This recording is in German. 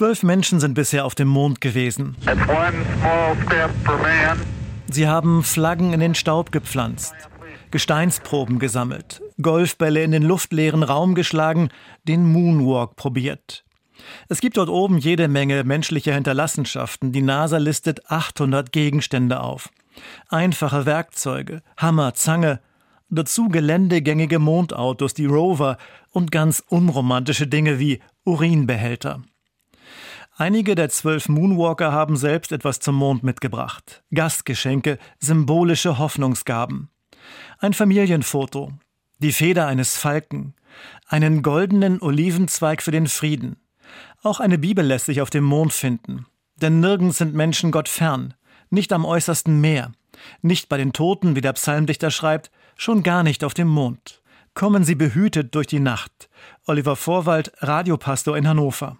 Zwölf Menschen sind bisher auf dem Mond gewesen. Sie haben Flaggen in den Staub gepflanzt, Gesteinsproben gesammelt, Golfbälle in den luftleeren Raum geschlagen, den Moonwalk probiert. Es gibt dort oben jede Menge menschlicher Hinterlassenschaften. Die NASA listet 800 Gegenstände auf. Einfache Werkzeuge, Hammer, Zange, dazu geländegängige Mondautos, die Rover und ganz unromantische Dinge wie Urinbehälter. Einige der zwölf Moonwalker haben selbst etwas zum Mond mitgebracht. Gastgeschenke, symbolische Hoffnungsgaben. Ein Familienfoto, die Feder eines Falken, einen goldenen Olivenzweig für den Frieden. Auch eine Bibel lässt sich auf dem Mond finden. Denn nirgends sind Menschen Gott fern, nicht am äußersten Meer, nicht bei den Toten, wie der Psalmdichter schreibt, schon gar nicht auf dem Mond. Kommen Sie behütet durch die Nacht. Oliver Vorwald, Radiopastor in Hannover.